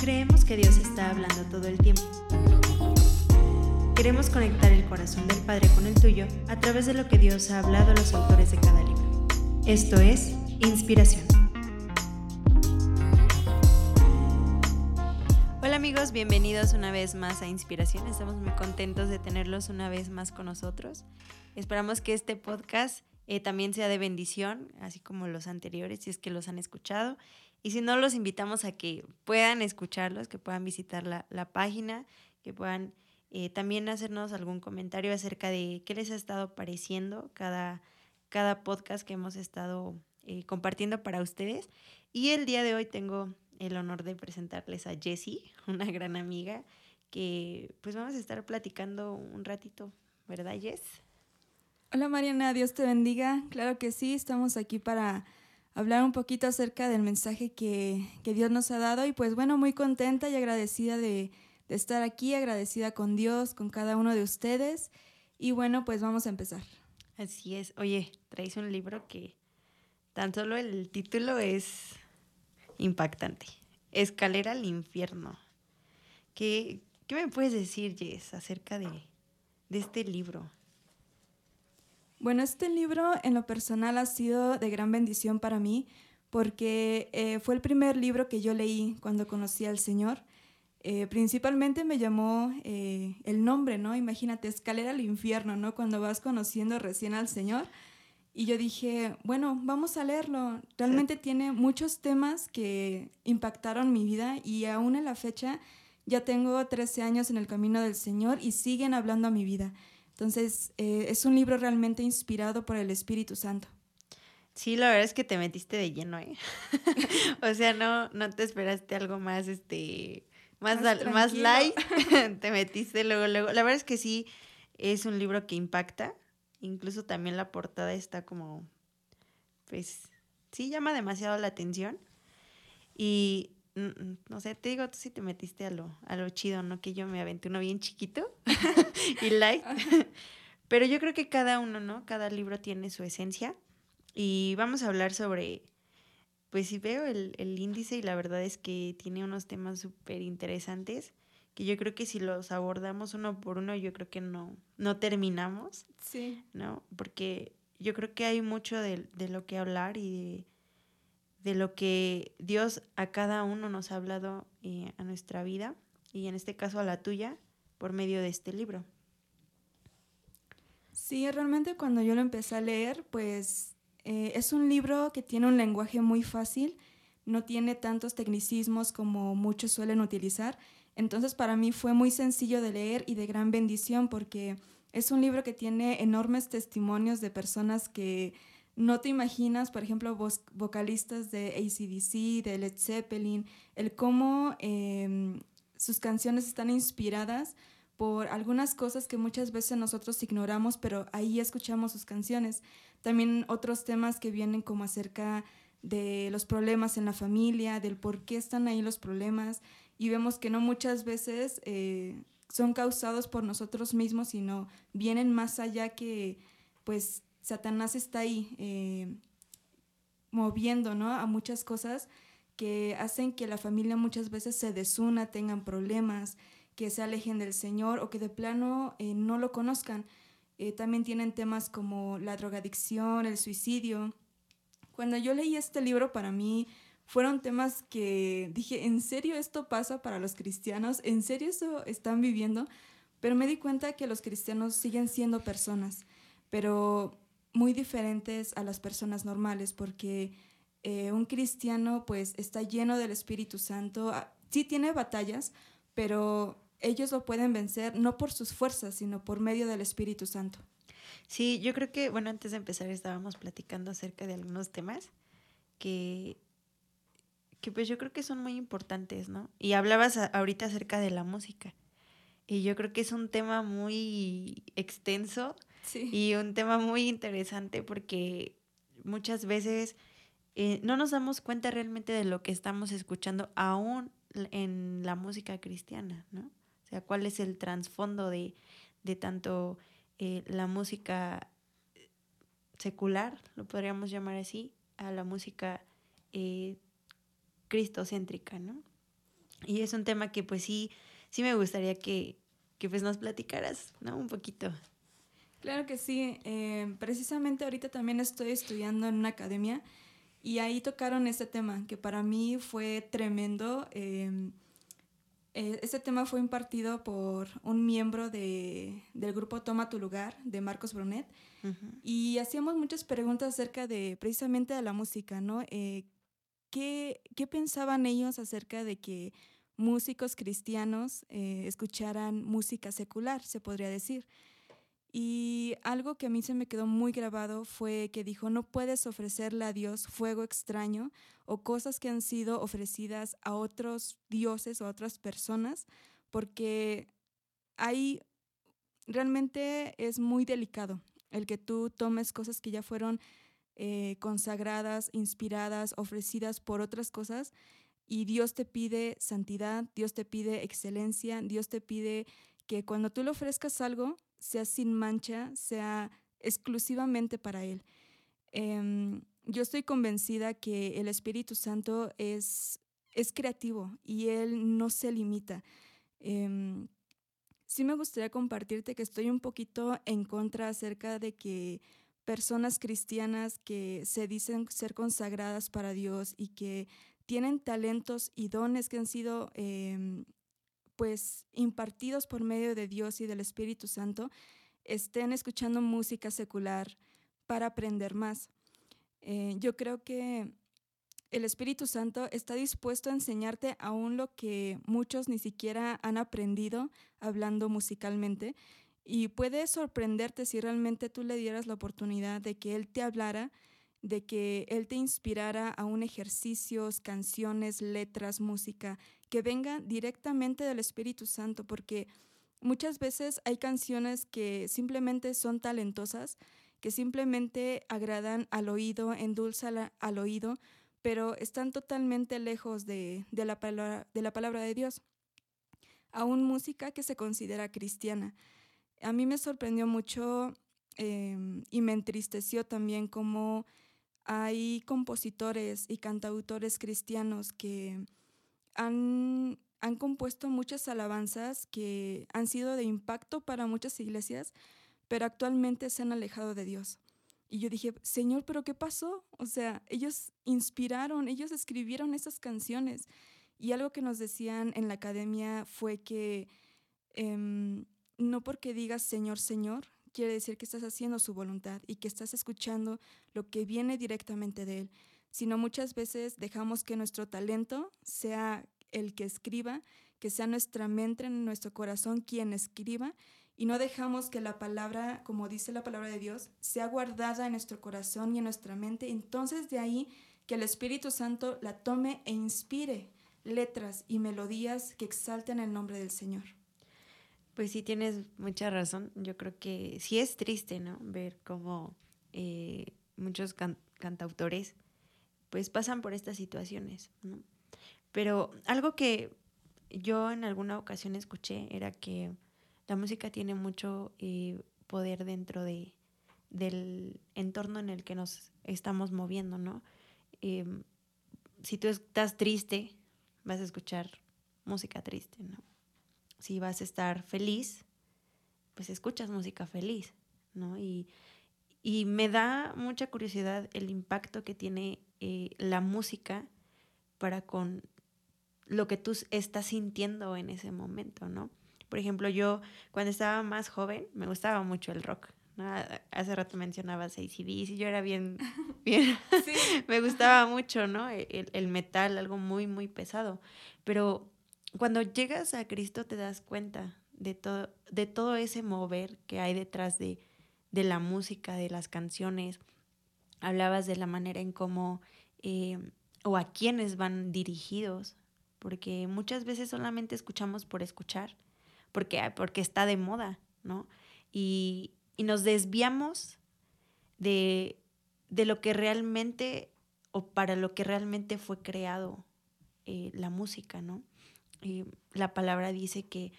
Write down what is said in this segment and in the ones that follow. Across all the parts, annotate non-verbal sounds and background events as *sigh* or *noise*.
Creemos que Dios está hablando todo el tiempo. Queremos conectar el corazón del Padre con el tuyo a través de lo que Dios ha hablado a los autores de cada libro. Esto es Inspiración. Hola amigos, bienvenidos una vez más a Inspiración. Estamos muy contentos de tenerlos una vez más con nosotros. Esperamos que este podcast eh, también sea de bendición, así como los anteriores, si es que los han escuchado. Y si no, los invitamos a que puedan escucharlos, que puedan visitar la, la página, que puedan eh, también hacernos algún comentario acerca de qué les ha estado pareciendo cada, cada podcast que hemos estado eh, compartiendo para ustedes. Y el día de hoy tengo el honor de presentarles a Jessie, *laughs* una gran amiga, que pues vamos a estar platicando un ratito, ¿verdad Jess? Hola Mariana, Dios te bendiga. Claro que sí, estamos aquí para hablar un poquito acerca del mensaje que, Dios nos ha dado y pues bueno, muy contenta y agradecida de, estar aquí, agradecida con Dios, con cada uno de ustedes y bueno, pues vamos a empezar. Así es. Oye, traes un libro que tan solo el título es impactante. Escalera al infierno. ¿Qué, qué me puedes decir, Jess, acerca de, de este libro? Bueno, este libro en lo personal ha sido de gran bendición para mí porque eh, fue el primer libro que yo leí cuando conocí al Señor. Eh, principalmente me llamó eh, el nombre, ¿no? Imagínate, escalera al infierno, ¿no? Cuando vas conociendo recién al Señor. Y yo dije, bueno, vamos a leerlo. Realmente tiene muchos temas que impactaron mi vida y aún en la fecha ya tengo 13 años en el camino del Señor y siguen hablando a mi vida. Entonces, eh, es un libro realmente inspirado por el Espíritu Santo. Sí, la verdad es que te metiste de lleno, ¿eh? *laughs* o sea, no, no te esperaste algo más, este, más, más, light, *laughs* *laughs* te metiste luego, luego. La verdad es que sí, es un libro que impacta, incluso también la portada está como, pues, sí llama demasiado la atención. Y no sé, te digo, tú sí te metiste a lo, a lo chido, ¿no? Que yo me aventé uno bien chiquito *laughs* y light. *laughs* Pero yo creo que cada uno, ¿no? Cada libro tiene su esencia. Y vamos a hablar sobre, pues si veo el, el índice y la verdad es que tiene unos temas súper interesantes que yo creo que si los abordamos uno por uno, yo creo que no, no terminamos. Sí. ¿No? Porque yo creo que hay mucho de, de lo que hablar y de de lo que Dios a cada uno nos ha hablado eh, a nuestra vida y en este caso a la tuya por medio de este libro. Sí, realmente cuando yo lo empecé a leer, pues eh, es un libro que tiene un lenguaje muy fácil, no tiene tantos tecnicismos como muchos suelen utilizar, entonces para mí fue muy sencillo de leer y de gran bendición porque es un libro que tiene enormes testimonios de personas que no te imaginas, por ejemplo, vocalistas de ACDC, de Led Zeppelin, el cómo em, sus canciones están inspiradas por algunas cosas que muchas veces nosotros ignoramos, pero ahí escuchamos sus canciones. También otros temas que vienen como acerca de los problemas en la familia, del por qué están ahí los problemas, y vemos que no muchas veces eh, son causados por nosotros mismos, sino vienen más allá que pues Satanás está ahí eh, moviendo ¿no? a muchas cosas que hacen que la familia muchas veces se desuna, tengan problemas, que se alejen del Señor o que de plano eh, no lo conozcan. Eh, también tienen temas como la drogadicción, el suicidio. Cuando yo leí este libro, para mí fueron temas que dije, ¿en serio esto pasa para los cristianos? ¿En serio eso están viviendo? Pero me di cuenta que los cristianos siguen siendo personas, pero muy diferentes a las personas normales porque eh, un cristiano pues está lleno del Espíritu Santo, ah, sí tiene batallas, pero ellos lo pueden vencer no por sus fuerzas, sino por medio del Espíritu Santo. Sí, yo creo que, bueno, antes de empezar estábamos platicando acerca de algunos temas que, que pues yo creo que son muy importantes, ¿no? Y hablabas ahorita acerca de la música. Y yo creo que es un tema muy extenso y un tema muy interesante porque muchas veces eh, no nos damos cuenta realmente de lo que estamos escuchando aún en la música cristiana, ¿no? O sea, cuál es el trasfondo de, tanto eh, la música secular, lo podríamos llamar así, a la música eh, cristocéntrica, ¿no? Y es un tema que pues sí, sí me gustaría que, que pues nos platicaras, ¿no? Un poquito. Claro que sí. Eh, precisamente ahorita también estoy estudiando en una academia y ahí tocaron este tema, que para mí fue tremendo. Eh, eh, este tema fue impartido por un miembro de, del grupo Toma tu lugar, de Marcos Brunet, y hacíamos muchas preguntas acerca de precisamente de la música, ¿no? ¿qué, ¿Qué pensaban ellos acerca de que músicos cristianos escucharan música secular, se podría decir? Y algo que a mí se me quedó muy grabado fue que dijo, no puedes ofrecerle a Dios fuego extraño o cosas que han sido ofrecidas a otros dioses o a otras personas, porque ahí realmente es muy delicado el que tú tomes cosas que ya fueron eh, consagradas, inspiradas, ofrecidas por otras cosas, y Dios te pide santidad, Dios te pide excelencia, Dios te pide que cuando tú le ofrezcas algo, sea sin mancha, sea exclusivamente para Él. Em, yo estoy convencida que el Espíritu Santo es, es creativo y Él no se limita. Em, sí me gustaría compartirte que estoy un poquito en contra acerca de que personas cristianas que se dicen ser consagradas para Dios y que tienen talentos y dones que han sido em, pues impartidos por medio de Dios y del Espíritu Santo, estén escuchando música secular para aprender más. Eh, yo creo que el Espíritu Santo está dispuesto a enseñarte aún lo que muchos ni siquiera han aprendido hablando musicalmente y puede sorprenderte si realmente tú le dieras la oportunidad de que Él te hablara, de que Él te inspirara a un ejercicios, canciones, letras, música que venga directamente del Espíritu Santo, porque muchas veces hay canciones que simplemente son talentosas, que simplemente agradan al oído, endulzan al oído, pero están totalmente lejos de, la palabra, de la palabra de Dios. Aún música que se considera cristiana. A mí me sorprendió mucho em, y me entristeció también cómo hay compositores y cantautores cristianos que han, compuesto muchas alabanzas que han sido de impacto para muchas iglesias, pero actualmente se han alejado de Dios. Y yo dije, Señor, ¿pero qué pasó? O sea, ellos inspiraron, ellos escribieron esas canciones. Y algo que nos decían en la academia fue que em, no porque digas Señor, Señor, quiere decir que estás haciendo su voluntad y que estás escuchando lo que viene directamente de Él sino muchas veces dejamos que nuestro talento sea el que escriba, que sea nuestra mente, nuestro corazón quien escriba, y no dejamos que la palabra, como dice la palabra de Dios, sea guardada en nuestro corazón y en nuestra mente. Entonces de ahí que el Espíritu Santo la tome e inspire letras y melodías que exalten el nombre del Señor. Pues sí, tienes mucha razón. Yo creo que sí es triste, ¿no? Ver cómo eh, muchos cantautores pues pasan por estas situaciones, ¿no? Pero algo que yo en alguna ocasión escuché era que la música tiene mucho eh, poder dentro de, del entorno en el que nos estamos moviendo, ¿no? Em, si tú estás triste, vas a escuchar música triste, ¿no? Si vas a estar feliz, pues escuchas música feliz, ¿no? Y, y me da mucha curiosidad el impacto que tiene eh, la música para con lo que tú estás sintiendo en ese momento, ¿no? Por ejemplo, yo cuando estaba más joven me gustaba mucho el rock. Hace rato mencionabas ACDC y yo era bien, *laughs* bien, *laughs* me gustaba mucho, ¿no? El, el, metal, algo muy, muy pesado. Pero cuando llegas a Cristo te das cuenta de todo, de todo ese mover que hay detrás de, de la música, de las canciones, hablabas de la manera en cómo eh, o a quiénes van dirigidos, porque muchas veces solamente escuchamos por escuchar, porque, porque está de moda, ¿no? Y, nos desviamos de, lo que realmente o para lo que realmente fue creado eh, la música, ¿no? la palabra dice que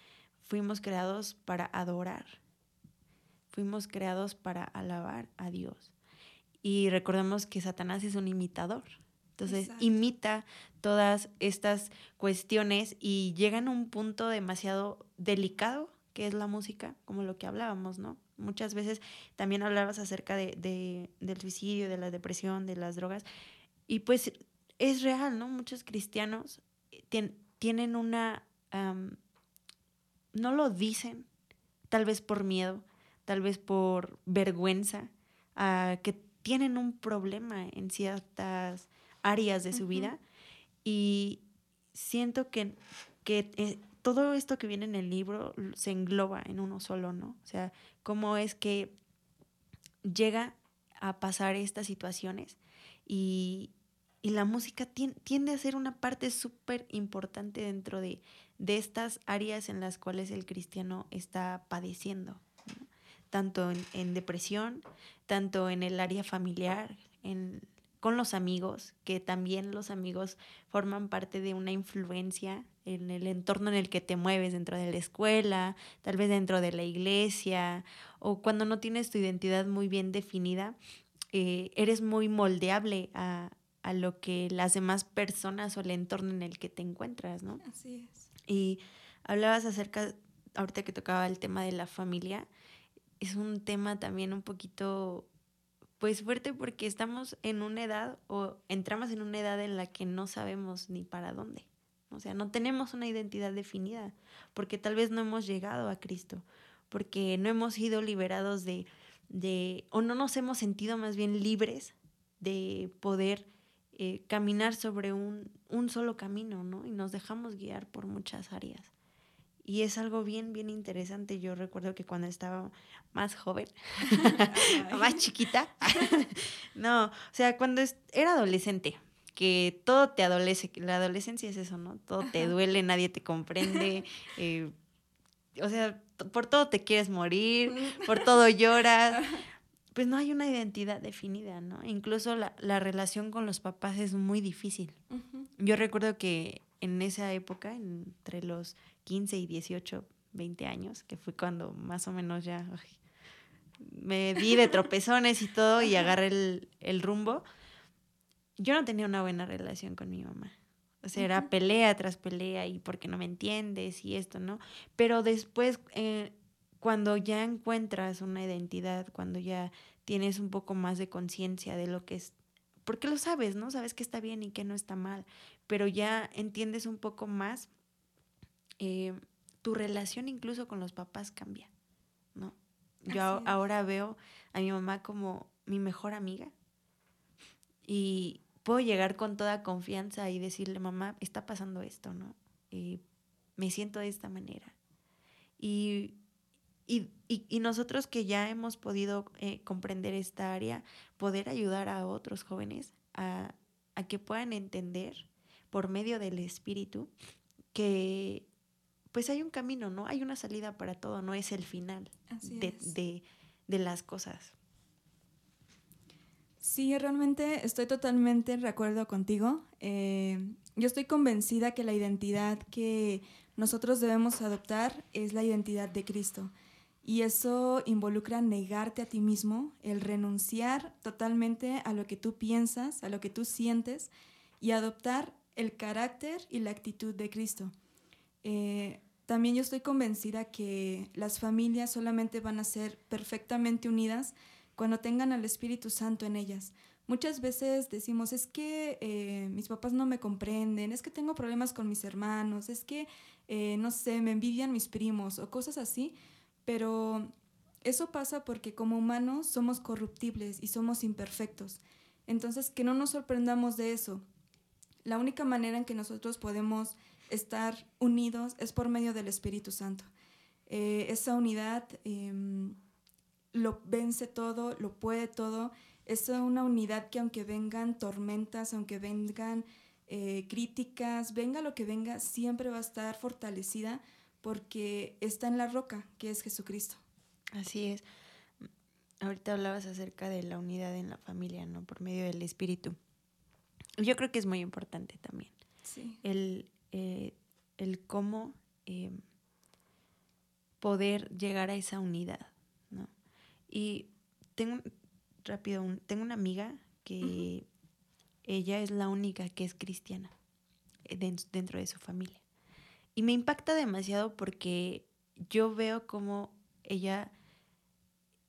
fuimos creados para adorar, fuimos creados para alabar a Dios. Y recordemos que Satanás es un imitador, Entonces imita todas estas cuestiones y llegan a un punto demasiado delicado que es la música, como lo que hablábamos, ¿no? Muchas veces también hablabas acerca de, del suicidio, de la depresión, de las drogas, y pues es real, ¿no? Muchos cristianos tienen una... no lo dicen, tal vez por miedo, tal vez por vergüenza, que tienen un problema en ciertas áreas de su vida. Y siento que, que eh, todo esto que viene en el libro se engloba en uno solo, ¿no? O sea, cómo es que llega a pasar estas situaciones y, la música tiende a ser una parte súper importante dentro de, estas áreas en las cuales el cristiano está padeciendo, tanto en, depresión, tanto en el área familiar, en con los amigos, que también los amigos forman parte de una influencia en el entorno en el que te mueves dentro de la escuela, tal vez dentro de la iglesia, o cuando no tienes tu identidad muy bien definida, eh, eres muy moldeable a, a, lo que las demás personas o el entorno en el que te encuentras, ¿no? Así es. Y hablabas acerca, ahorita que tocaba el tema de la familia, es un tema también un poquito pues fuerte porque estamos en una edad o entramos en una edad en la que no sabemos ni para dónde. O sea, no tenemos una identidad definida porque tal vez no hemos llegado a Cristo, porque no hemos sido liberados de, de o no nos hemos sentido más bien libres de poder eh, caminar sobre un, un solo camino, ¿no? Y nos dejamos guiar por muchas áreas. Y es algo bien, bien interesante. Yo recuerdo que cuando estaba más joven, *laughs* más chiquita, *laughs* no, o sea, cuando era adolescente, que todo te adolece, la adolescencia es eso, ¿no? Todo te duele, nadie te comprende, *laughs* eh, o sea, por todo te quieres morir, por todo lloras, pues no hay una identidad definida, ¿no? Incluso la, la relación con los papás es muy difícil. Yo recuerdo que en esa época, entre los 15 y 18, 20 años, que fue cuando más o menos ya me di de tropezones y todo y agarré el, rumbo, yo no tenía una buena relación con mi mamá. O sea, era pelea tras pelea y porque no me entiendes y esto, ¿no? Pero después, eh, cuando ya encuentras una identidad, cuando ya tienes un poco más de conciencia de lo que es, porque lo sabes, ¿no? Sabes que está bien y que no está mal, pero ya entiendes un poco más eh, tu relación incluso con los papás cambia, ¿no? Yo ahora veo a mi mamá como mi mejor amiga y puedo llegar con toda confianza y decirle, mamá, está pasando esto, ¿no? Y me siento de esta manera. Y, y, nosotros que ya hemos podido eh, comprender esta área, poder ayudar a otros jóvenes a, a que puedan entender por medio del espíritu que pues hay un camino, ¿no? Hay una salida para todo, no es el final de, las cosas. Sí, realmente estoy totalmente de acuerdo contigo. Eh, yo estoy convencida que la identidad que nosotros debemos adoptar es la identidad de Cristo. Y eso involucra negarte a ti mismo, el renunciar totalmente a lo que tú piensas, a lo que tú sientes y adoptar el carácter y la actitud de Cristo. Eh, también yo estoy convencida que las familias solamente van a ser perfectamente unidas cuando tengan al Espíritu Santo en ellas. Muchas veces decimos, es que eh, mis papás no me comprenden, es que tengo problemas con mis hermanos, es que, eh, no sé, me envidian mis primos o cosas así, pero eso pasa porque como humanos somos corruptibles y somos imperfectos. Entonces, que no nos sorprendamos de eso. La única manera en que nosotros podemos estar unidos es por medio del Espíritu Santo. Eh, esa unidad em, lo vence todo, lo puede todo. Es una unidad que aunque vengan tormentas, aunque vengan eh, críticas, venga lo que venga, siempre va a estar fortalecida porque está en la roca, que es Jesucristo. Así es. Ahorita hablabas acerca de la unidad en la familia, ¿no? Por medio del espíritu. Yo creo que es muy importante también. Sí. El, eh, el cómo eh, poder llegar a esa unidad, ¿no? Y tengo, rápido, tengo una amiga que ella es la única que es cristiana eh, dentro de su familia. Y me impacta demasiado porque yo veo como ella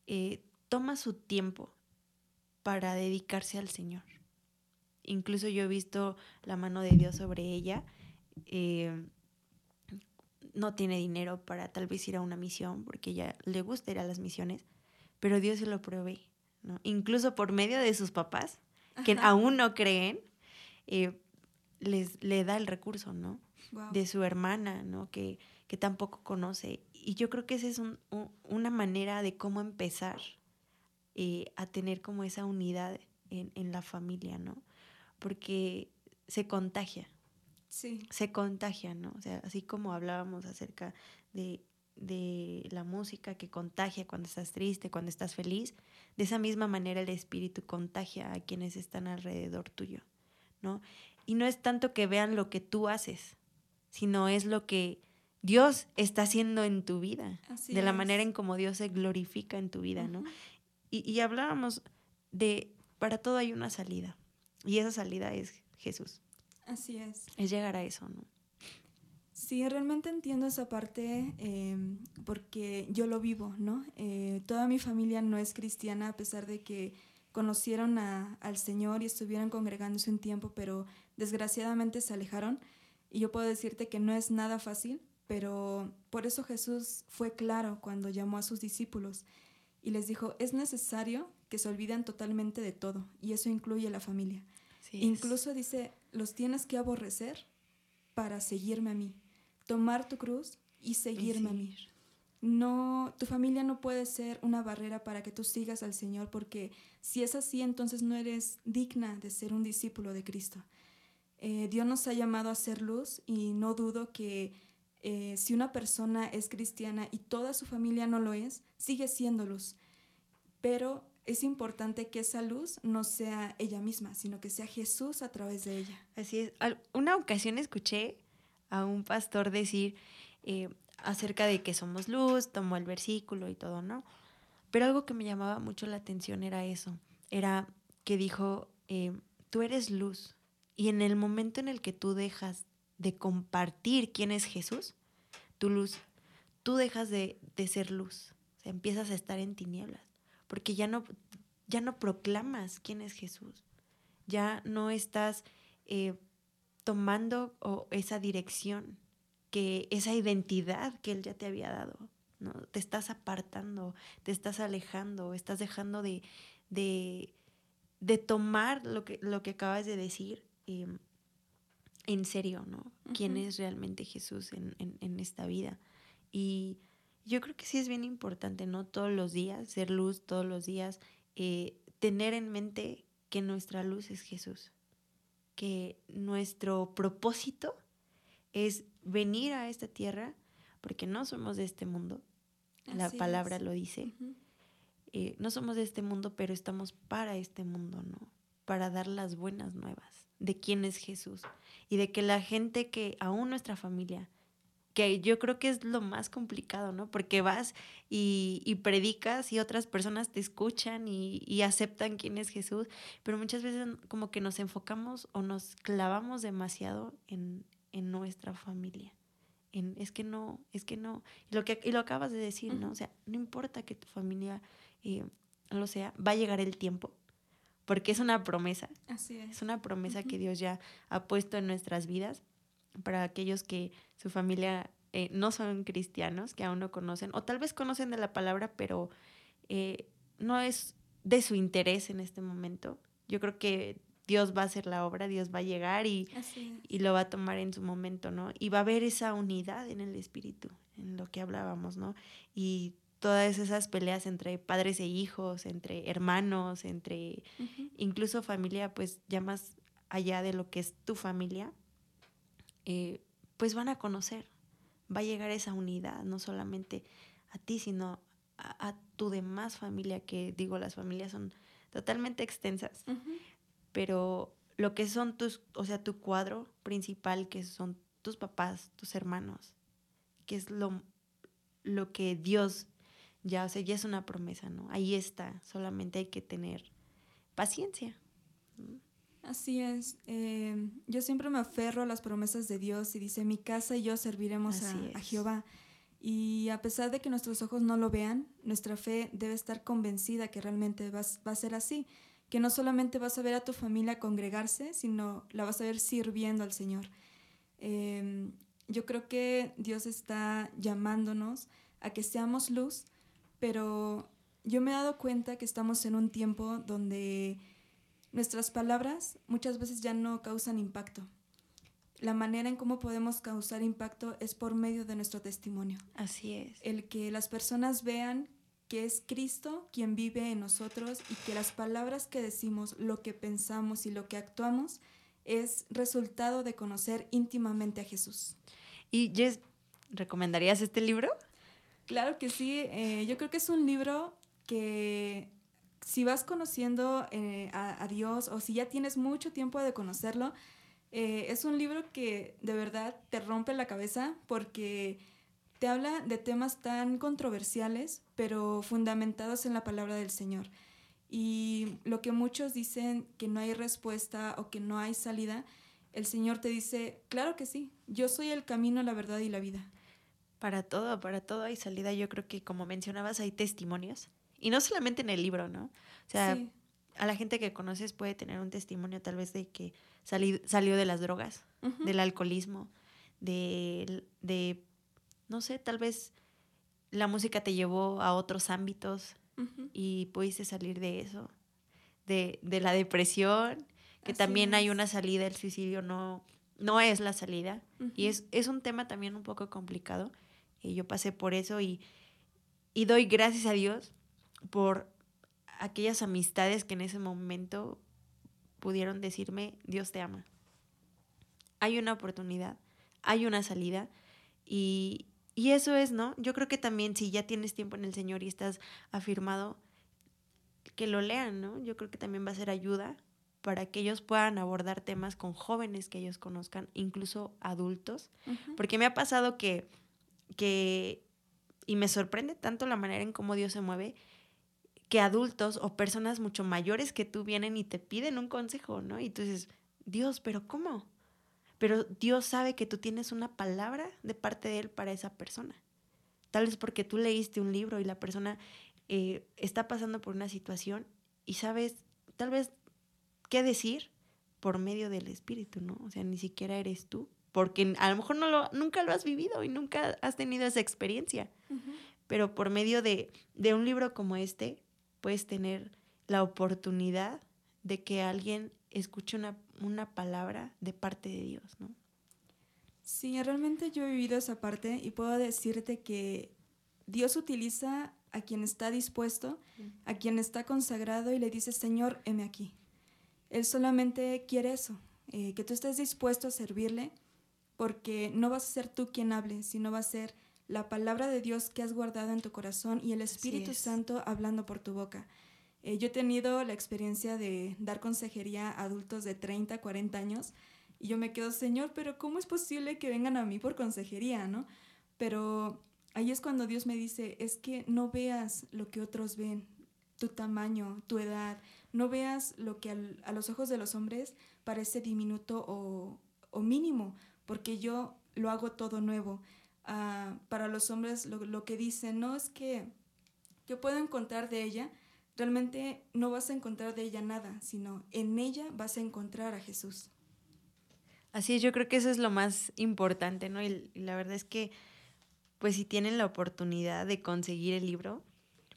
eh, toma su tiempo para dedicarse al Señor. Incluso yo he visto la mano de Dios sobre ella. Eh, no tiene dinero para tal vez ir a una misión, porque ella le gusta ir a las misiones, pero Dios se lo provee. ¿no? Incluso por medio de sus papás, que aún no creen, eh, les, le da el recurso, ¿no? De su hermana, ¿no? Que, que, tampoco conoce. Y yo creo que esa es una manera de cómo empezar eh, a tener como esa unidad en, en, la familia, ¿no? Porque se contagia. Sí. Se contagia, ¿no? O sea, así como hablábamos acerca de de la música que contagia cuando estás triste, cuando estás feliz, de esa misma manera el espíritu contagia a quienes están alrededor tuyo, ¿no? Y no es tanto que vean lo que tú haces, sino es lo que Dios está haciendo en tu vida, de la manera en como Dios se glorifica en tu vida, ¿no? Y, y hablábamos de, para todo hay una salida, y esa salida es Jesús. Así es. Es llegar a eso, ¿no? Sí, realmente entiendo esa parte em, porque yo lo vivo, ¿no? Eh, toda mi familia no es cristiana a pesar de que conocieron al Señor y estuvieron congregándose un tiempo, pero desgraciadamente se alejaron. Y yo puedo decirte que no es nada fácil, pero por eso Jesús fue claro cuando llamó a sus discípulos y les dijo, es necesario que se olviden totalmente de todo, y eso incluye la familia. Incluso dice, los tienes que aborrecer para seguirme a mí tomar tu cruz y seguirme a mí. No, tu familia no puede ser una barrera para que tú sigas al Señor, porque si es así, entonces no eres digna de ser un discípulo de Cristo. Eh, Dios nos ha llamado a ser luz y no dudo que eh, si una persona es cristiana y toda su familia no lo es, sigue siendo luz. Pero es importante que esa luz no sea ella misma, sino que sea Jesús a través de ella. Así es. Una ocasión escuché a un pastor decir eh, acerca de que somos luz, tomó el versículo y todo, ¿no? Pero algo que me llamaba mucho la atención era eso, era que dijo, eh, tú eres luz y en el momento en el que tú dejas de compartir quién es Jesús, tu luz, tú dejas de, ser luz, o sea, empiezas a estar en tinieblas, porque ya no, ya no proclamas quién es Jesús, ya no estás... Eh, tomando esa dirección, que esa identidad que Él ya te había dado. ¿no? Te estás apartando, te estás alejando, estás dejando de, de, tomar lo que, lo que acabas de decir em, en serio, ¿no? ¿Quién es realmente Jesús en, en, esta vida? Y yo creo que sí es bien importante, ¿no? Todos los días, ser luz todos los días, eh, tener en mente que nuestra luz es Jesús que nuestro propósito es venir a esta tierra, porque no somos de este mundo, la palabra lo dice, eh, no somos de este mundo, pero estamos para este mundo, ¿no? Para dar las buenas nuevas de quién es Jesús y de que la gente que aún nuestra familia que yo creo que es lo más complicado, ¿no? Porque vas y, predicas y otras personas te escuchan y, aceptan quién es Jesús, pero muchas veces como que nos enfocamos o nos clavamos demasiado en, nuestra familia. En, es que no, es que no. Y lo, que, y lo acabas de decir, ¿no? O sea, no importa que tu familia eh, lo sea, va a llegar el tiempo, porque es una promesa. Así es. Es una promesa que Dios ya ha puesto en nuestras vidas para aquellos que su familia eh, no son cristianos, que aún no conocen, o tal vez conocen de la palabra, pero eh, no es de su interés en este momento. Yo creo que Dios va a hacer la obra, Dios va a llegar y, y lo va a tomar en su momento, ¿no? Y va a haber esa unidad en el espíritu, en lo que hablábamos, ¿no? Y todas esas peleas entre padres e hijos, entre hermanos, entre incluso familia, pues ya más allá de lo que es tu familia, eh, pues van a conocer, va a llegar esa unidad, no solamente a ti, sino a, tu demás familia, que digo, las familias son totalmente extensas, pero lo que son tus, o sea, tu cuadro principal, que son tus papás, tus hermanos, que es lo, lo que Dios ya, o sea, ya es una promesa, ¿no? Ahí está, solamente hay que tener paciencia. Así es. Eh, yo siempre me aferro a las promesas de Dios y dice, mi casa y yo serviremos a, a, Jehová. Y a pesar de que nuestros ojos no lo vean, nuestra fe debe estar convencida que realmente va, va a ser así. Que no solamente vas a ver a tu familia congregarse, sino la vas a ver sirviendo al Señor. Eh, yo creo que Dios está llamándonos a que seamos luz, pero yo me he dado cuenta que estamos en un tiempo donde nuestras palabras muchas veces ya no causan impacto. La manera en cómo podemos causar impacto es por medio de nuestro testimonio. Así es. El que las personas vean que es Cristo quien vive en nosotros y que las palabras que decimos, lo que pensamos y lo que actuamos es resultado de conocer íntimamente a Jesús. ¿Y Jess, recomendarías este libro? Claro que sí. Eh, yo creo que es un libro que si vas conociendo eh, a, Dios o si ya tienes mucho tiempo de conocerlo, eh, es un libro que de verdad te rompe la cabeza porque te habla de temas tan controversiales, pero fundamentados en la palabra del Señor. Y lo que muchos dicen que no hay respuesta o que no hay salida, el Señor te dice, claro que sí, yo soy el camino, la verdad y la vida. Para todo, para todo hay salida. Yo creo que como mencionabas hay testimonios. Y no solamente en el libro, ¿no? O sea, a la gente que conoces puede tener un testimonio tal vez de que salió de las drogas, del alcoholismo, de, de, no sé, tal vez la música te llevó a otros ámbitos, y pudiste salir de eso, de, la depresión, que también hay una salida, el suicidio no, no es la salida. Y es, es un tema también un poco complicado. Y yo pasé por eso y, y doy gracias a Dios por aquellas amistades que en ese momento pudieron decirme, Dios te ama. Hay una oportunidad, hay una salida y, y eso es, ¿no? Yo creo que también si ya tienes tiempo en el Señor y estás afirmado, que lo lean, ¿no? Yo creo que también va a ser ayuda para que ellos puedan abordar temas con jóvenes que ellos conozcan, incluso adultos, porque me ha pasado que, que, y me sorprende tanto la manera en cómo Dios se mueve, que adultos o personas mucho mayores que tú vienen y te piden un consejo, ¿no? Y tú dices, Dios, pero ¿cómo? pero Dios sabe que tú tienes una palabra de parte de Él para esa persona. Tal vez porque tú leíste un libro y la persona eh, está pasando por una situación y sabes tal vez qué decir por medio del Espíritu, ¿no? O sea, ni siquiera eres tú, porque a lo mejor no lo, nunca lo has vivido y nunca has tenido esa experiencia, pero por medio de, de un libro como este puedes tener la oportunidad de que alguien escuche una, una palabra de parte de Dios, ¿no? Sí, realmente yo he vivido esa parte y puedo decirte que Dios utiliza a quien está dispuesto, a quien está consagrado y le dice, Señor, heme aquí. Él solamente quiere eso, eh, que tú estés dispuesto a servirle, porque no vas a ser tú quien hable, sino va a ser la palabra de Dios que has guardado en tu corazón y el Espíritu Santo hablando por tu boca. Eh, yo he tenido la experiencia de dar consejería a adultos de 30, 40 años y yo me quedo, Señor, pero ¿cómo es posible que vengan a mí por consejería, no? Pero ahí es cuando Dios me dice, es que no veas lo que otros ven, tu tamaño, tu edad, no veas lo que a los ojos de los hombres parece diminuto o, mínimo, porque yo lo hago todo nuevo. Ah, para los hombres lo, lo que dicen, no es que yo puedo encontrar de ella, realmente no vas a encontrar de ella nada, sino en ella vas a encontrar a Jesús. Así es, yo creo que eso es lo más importante, ¿no? Y, la verdad es que, pues si tienen la oportunidad de conseguir el libro,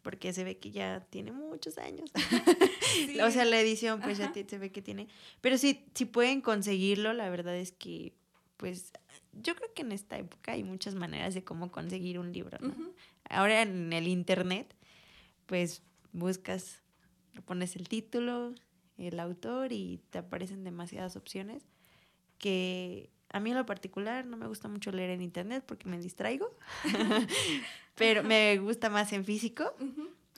porque se ve que ya tiene muchos años. *laughs* *laughs* o sea, la edición pues ya se ve que tiene. Pero si, si pueden conseguirlo, la verdad es que, pues, yo creo que en esta época hay muchas maneras de cómo conseguir un libro, ¿no? Ahora en el internet, pues buscas, pones el título, el autor y te aparecen demasiadas opciones que a mí en lo particular no me gusta mucho leer en internet porque me distraigo, *laughs* pero me gusta más en físico.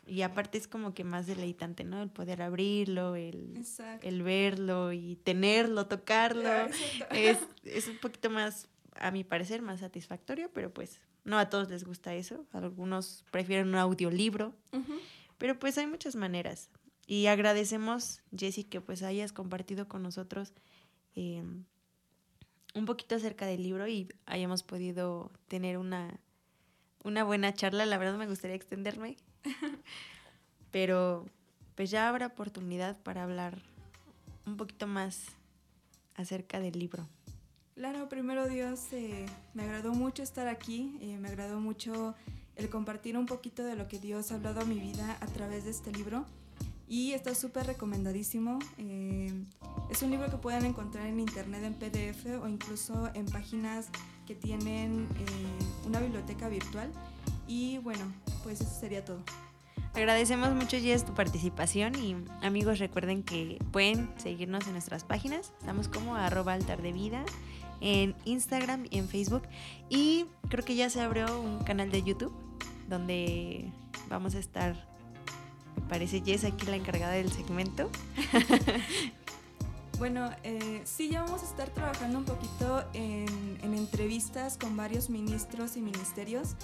Y aparte es como que más deleitante, ¿no? El poder abrirlo, el, el verlo y tenerlo, tocarlo. es, *laughs* es, un poquito más, a mi parecer, más satisfactorio, pero pues no a todos les gusta eso. Algunos prefieren un audiolibro. Pero pues hay muchas maneras. y agradecemos, Jessy, que pues hayas compartido con nosotros eh, un poquito acerca del libro y hayamos podido tener una, una buena charla. La verdad me gustaría extenderme, *laughs* pero pues ya habrá oportunidad para hablar un poquito más acerca del libro. Claro, primero Dios, eh, me agradó mucho estar aquí, eh, me agradó mucho el compartir un poquito de lo que Dios ha hablado a mi vida a través de este libro y está súper recomendadísimo. Eh, es un libro que pueden encontrar en internet en PDF o incluso en páginas que tienen eh, una biblioteca virtual. Y bueno, pues eso sería todo. Agradecemos mucho Jess tu participación y amigos recuerden que pueden seguirnos en nuestras páginas. Estamos como arroba altar de vida en Instagram y en Facebook. Y creo que ya se abrió un canal de YouTube donde vamos a estar parece Jess aquí la encargada del segmento. *laughs* Bueno, eh, sí, ya vamos a estar trabajando un poquito en, entrevistas con varios ministros y ministerios.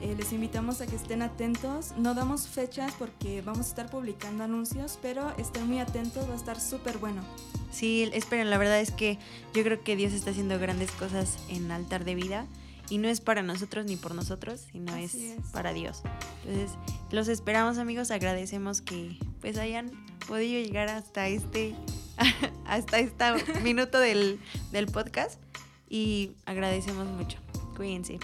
Eh, les invitamos a que estén atentos. No damos fechas porque vamos a estar publicando anuncios, pero estén muy atentos, va a estar súper bueno. Sí, esperen, la verdad es que yo creo que Dios está haciendo grandes cosas en altar de vida y no es para nosotros ni por nosotros, sino es, para Dios. Entonces, los esperamos amigos, agradecemos que pues hayan podido llegar hasta este *laughs* hasta este minuto del, del podcast y agradecemos mucho. Cuídense.